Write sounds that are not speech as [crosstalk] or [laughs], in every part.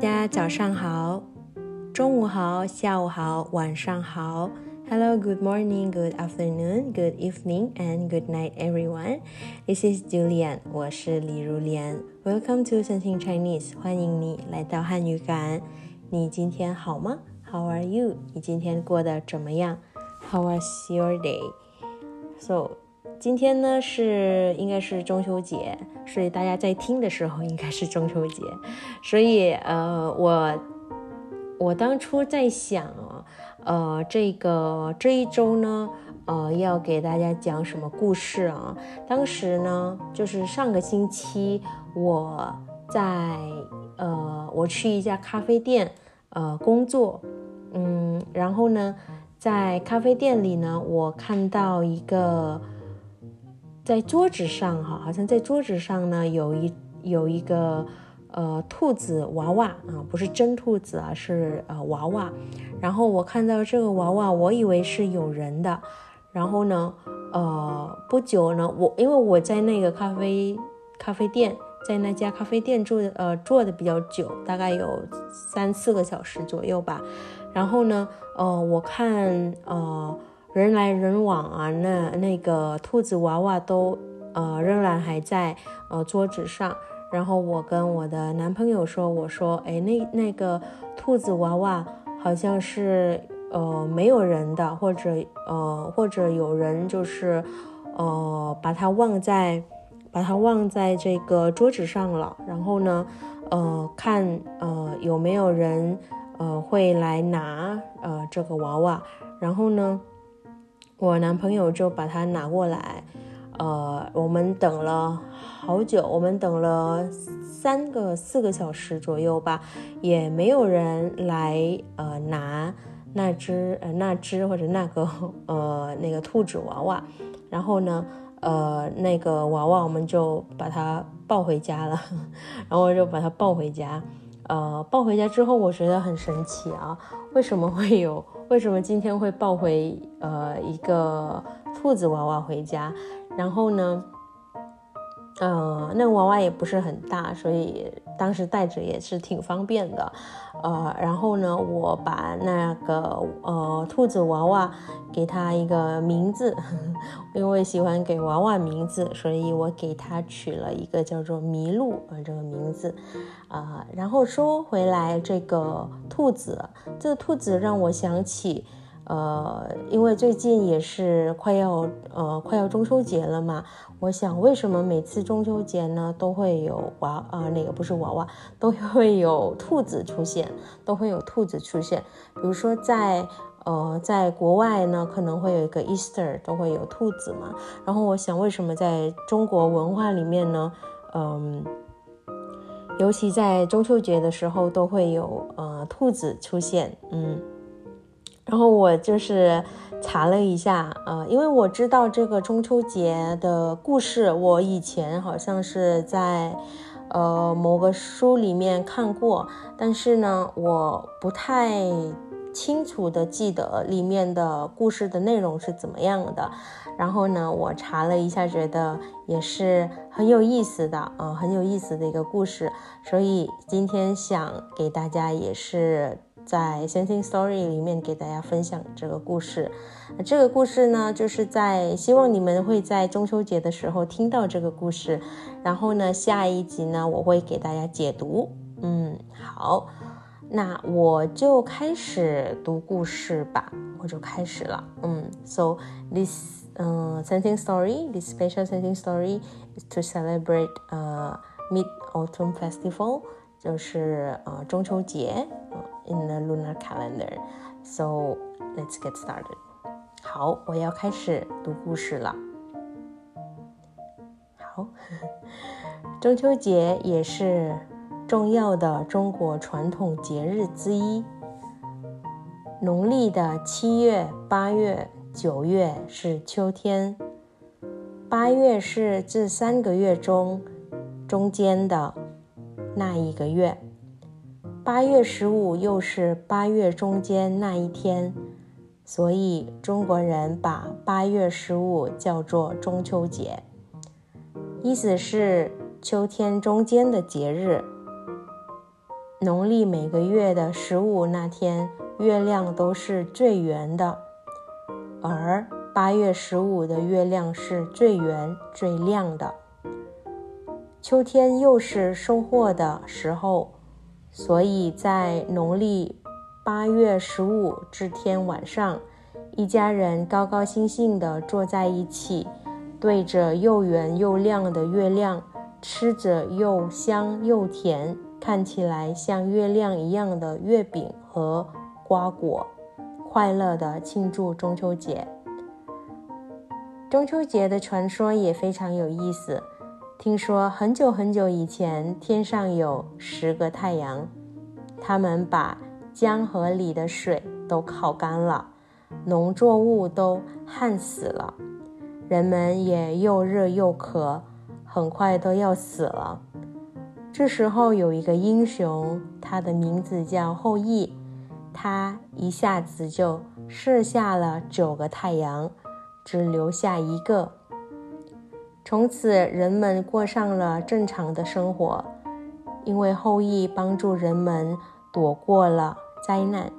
大家早上好，中午好，下午好，晚上好。Hello, good morning, good afternoon, good evening, and good night, everyone. This is Julian，我是李如莲。Welcome to Something Chinese，欢迎你来到汉语感。你今天好吗？How are you？你今天过得怎么样？How was your day? 今天呢是应该是中秋节，所以大家在听的时候应该是中秋节。所以呃，我我当初在想啊，呃，这个这一周呢，呃，要给大家讲什么故事啊？当时呢，就是上个星期我在呃，我去一家咖啡店呃工作，嗯，然后呢，在咖啡店里呢，我看到一个。在桌子上哈，好像在桌子上呢，有一有一个呃兔子娃娃啊，不是真兔子啊，是呃娃娃。然后我看到这个娃娃，我以为是有人的。然后呢，呃，不久呢，我因为我在那个咖啡咖啡店，在那家咖啡店住的呃坐的比较久，大概有三四个小时左右吧。然后呢，呃，我看呃。人来人往啊，那那个兔子娃娃都呃仍然还在呃桌子上。然后我跟我的男朋友说，我说，哎，那那个兔子娃娃好像是呃没有人的，或者呃或者有人就是呃把它忘在把它忘在这个桌子上了。然后呢，呃看呃有没有人呃会来拿呃这个娃娃。然后呢。我男朋友就把它拿过来，呃，我们等了好久，我们等了三个四个小时左右吧，也没有人来呃拿那只呃那只或者那个呃那个兔子娃娃，然后呢呃那个娃娃我们就把它抱回家了，[laughs] 然后就把它抱回家，呃抱回家之后我觉得很神奇啊，为什么会有？为什么今天会抱回呃一个兔子娃娃回家？然后呢，呃，那个娃娃也不是很大，所以当时带着也是挺方便的。呃，然后呢，我把那个呃兔子娃娃给它一个名字，[laughs] 因为喜欢给娃娃名字，所以我给它取了一个叫做麋鹿啊这个名字。啊，然后说回来，这个兔子，这个兔子让我想起，呃，因为最近也是快要呃快要中秋节了嘛，我想为什么每次中秋节呢都会有娃啊那个不是娃娃，都会有兔子出现，都会有兔子出现，比如说在呃在国外呢可能会有一个 Easter 都会有兔子嘛，然后我想为什么在中国文化里面呢，嗯。尤其在中秋节的时候，都会有呃兔子出现，嗯，然后我就是查了一下，呃，因为我知道这个中秋节的故事，我以前好像是在呃某个书里面看过，但是呢，我不太清楚的记得里面的故事的内容是怎么样的。然后呢，我查了一下，觉得也是很有意思的，呃，很有意思的一个故事，所以今天想给大家也是在 Something Story 里面给大家分享这个故事。这个故事呢，就是在希望你们会在中秋节的时候听到这个故事。然后呢，下一集呢，我会给大家解读。嗯，好，那我就开始读故事吧，我就开始了。嗯，So this. uh, scenting story. This special Senting story is to celebrate uh, Mid Autumn Festival，就是呃中秋节呃 in the lunar calendar. So let's get started. 好，我要开始读故事了。好，中秋节也是重要的中国传统节日之一。农历的七月、八月九月是秋天，八月是这三个月中中间的那一个月，八月十五又是八月中间那一天，所以中国人把八月十五叫做中秋节，意思是秋天中间的节日。农历每个月的十五那天，月亮都是最圆的，而八月十五的月亮是最圆、最亮的。秋天又是收获的时候，所以在农历八月十五这天晚上，一家人高高兴兴地坐在一起，对着又圆又亮的月亮。吃着又香又甜，看起来像月亮一样的月饼和瓜果，快乐地庆祝中秋节。中秋节的传说也非常有意思。听说很久很久以前，天上有十个太阳，他们把江河里的水都烤干了，农作物都旱死了，人们也又热又渴。很快都要死了。这时候有一个英雄，他的名字叫后羿，他一下子就射下了九个太阳，只留下一个。从此人们过上了正常的生活，因为后羿帮助人们躲过了灾难，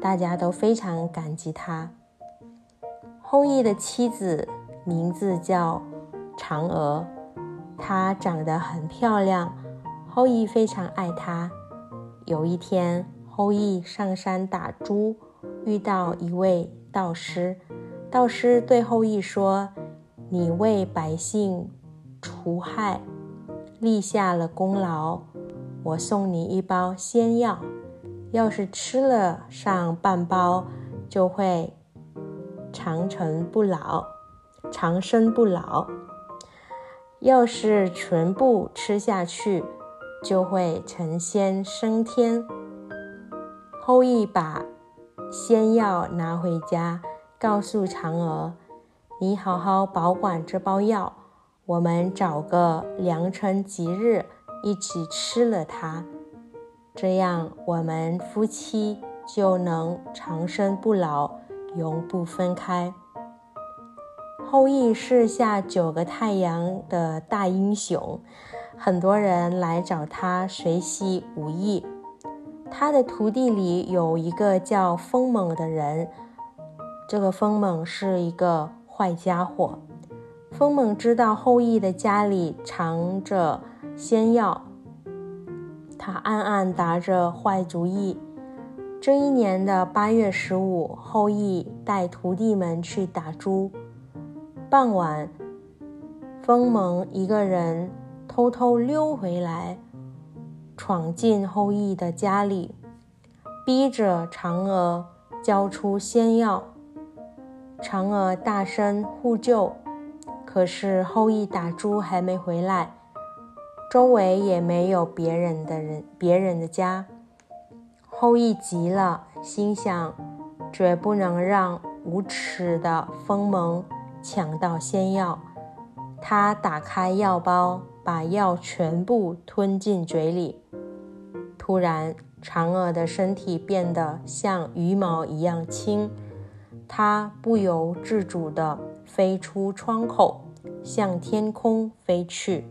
大家都非常感激他。后羿的妻子名字叫嫦娥。她长得很漂亮，后羿非常爱她。有一天，后羿上山打猪，遇到一位道士。道士对后羿说：“你为百姓除害，立下了功劳。我送你一包仙药，要是吃了上半包，就会长生不老，长生不老。”要是全部吃下去，就会成仙升天。后羿把仙药拿回家，告诉嫦娥：“你好好保管这包药，我们找个良辰吉日一起吃了它，这样我们夫妻就能长生不老，永不分开。”后羿是下九个太阳的大英雄，很多人来找他学习武艺。他的徒弟里有一个叫风猛的人，这个风猛是一个坏家伙。风猛知道后羿的家里藏着仙药，他暗暗打着坏主意。这一年的八月十五，后羿带徒弟们去打猪。傍晚，风猛一个人偷偷溜回来，闯进后羿的家里，逼着嫦娥交出仙药。嫦娥大声呼救，可是后羿打猪还没回来，周围也没有别人的人，别人的家。后羿急了，心想：绝不能让无耻的风蒙。抢到仙药，他打开药包，把药全部吞进嘴里。突然，嫦娥的身体变得像羽毛一样轻，她不由自主地飞出窗口，向天空飞去。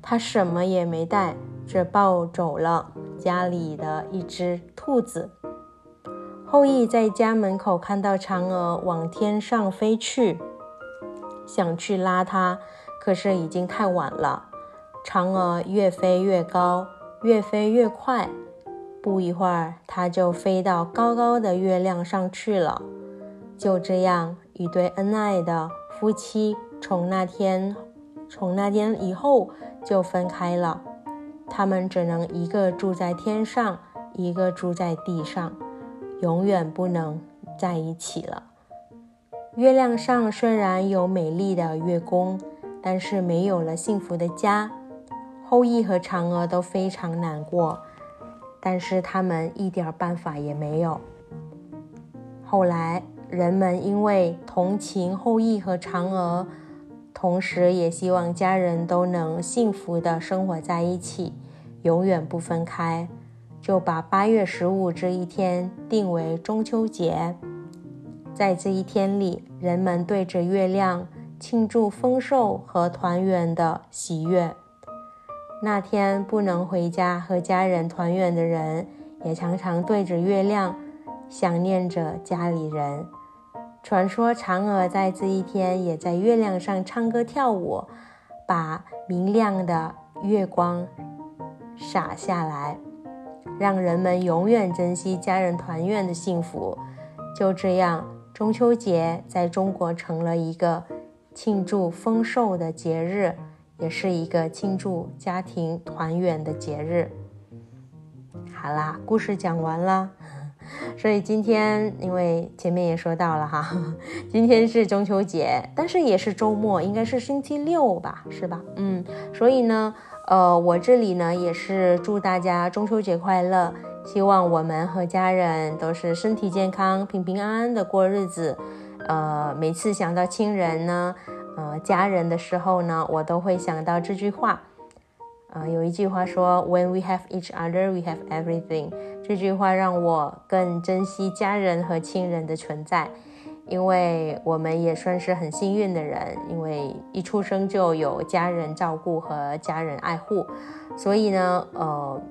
他什么也没带，只抱走了家里的一只兔子。后羿在家门口看到嫦娥往天上飞去，想去拉她，可是已经太晚了。嫦娥越飞越高，越飞越快，不一会儿，她就飞到高高的月亮上去了。就这样，一对恩爱的夫妻从那天从那天以后就分开了，他们只能一个住在天上，一个住在地上。永远不能在一起了。月亮上虽然有美丽的月宫，但是没有了幸福的家。后羿和嫦娥都非常难过，但是他们一点办法也没有。后来，人们因为同情后羿和嫦娥，同时也希望家人都能幸福的生活在一起，永远不分开。就把八月十五这一天定为中秋节，在这一天里，人们对着月亮庆祝丰收和团圆的喜悦。那天不能回家和家人团圆的人，也常常对着月亮想念着家里人。传说嫦娥在这一天也在月亮上唱歌跳舞，把明亮的月光洒下来，让人们永远珍惜家人团圆的幸福。就这样，中秋节在中国成了一个庆祝丰收的节日，也是一个庆祝家庭团圆的节日。好啦，故事讲完了。所以今天，因为前面也说到了哈，[laughs] 今天是中秋节，但是也是周末，应该是星期六吧，是吧？嗯，所以呢，呃，我这里呢也是祝大家中秋节快乐，希望我们和家人都是身体健康、平平安安的过日子。呃，每次想到亲人呢，呃，家人的时候呢，我都会想到这句话。呃，有一句话说，When we have each other, we have everything。这句话让我更珍惜家人和亲人的存在，因为我们也算是很幸运的人，因为一出生就有家人照顾和家人爱护，所以呢，呃，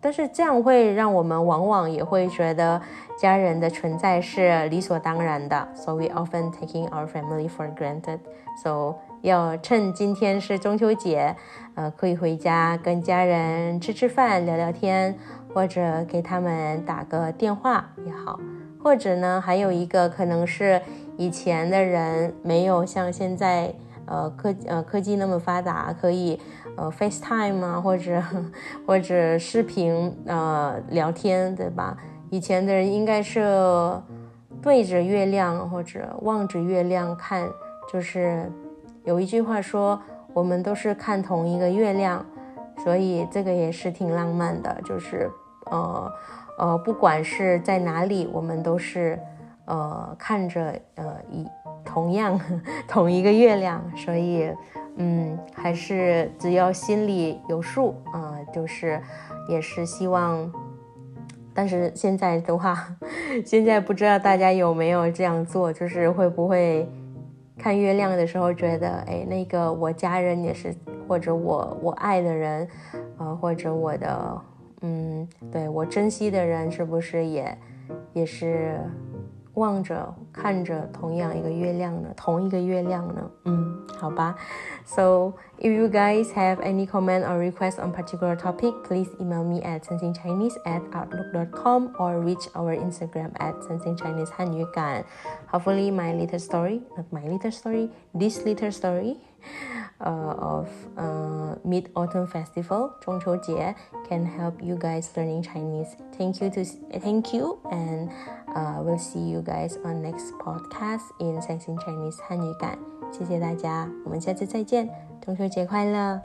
但是这样会让我们往往也会觉得家人的存在是理所当然的，So we often taking our family for granted. So 要趁今天是中秋节，呃，可以回家跟家人吃吃饭、聊聊天，或者给他们打个电话也好。或者呢，还有一个可能是以前的人没有像现在，呃，科呃科技那么发达，可以呃 FaceTime 啊，或者 [laughs] 或者视频呃聊天，对吧？以前的人应该是对着月亮或者望着月亮看，就是。有一句话说，我们都是看同一个月亮，所以这个也是挺浪漫的。就是，呃，呃，不管是在哪里，我们都是，呃，看着呃一同样 [laughs] 同一个月亮。所以，嗯，还是只要心里有数啊，就是也是希望。但是现在的话，[laughs] 现在不知道大家有没有这样做，就是会不会？看月亮的时候，觉得哎，那个我家人也是，或者我我爱的人，呃，或者我的，嗯，对我珍惜的人，是不是也也是？望着看着同样一个月亮呢，同一个月亮呢，嗯，好吧。So if you guys have any comment or request on particular topic, please email me at sensingchinese at outlook.com or reach our Instagram at sensingchinese 汉语感. Hopefully my little story, not my little story, this little story uh, of uh, Mid Autumn Festival 中秋节 can help you guys learning Chinese. Thank you to thank you and uh, we'll see you guys on next podcast in Sensing Chinese 汉语感。谢谢大家，我们下次再见，中秋节快乐！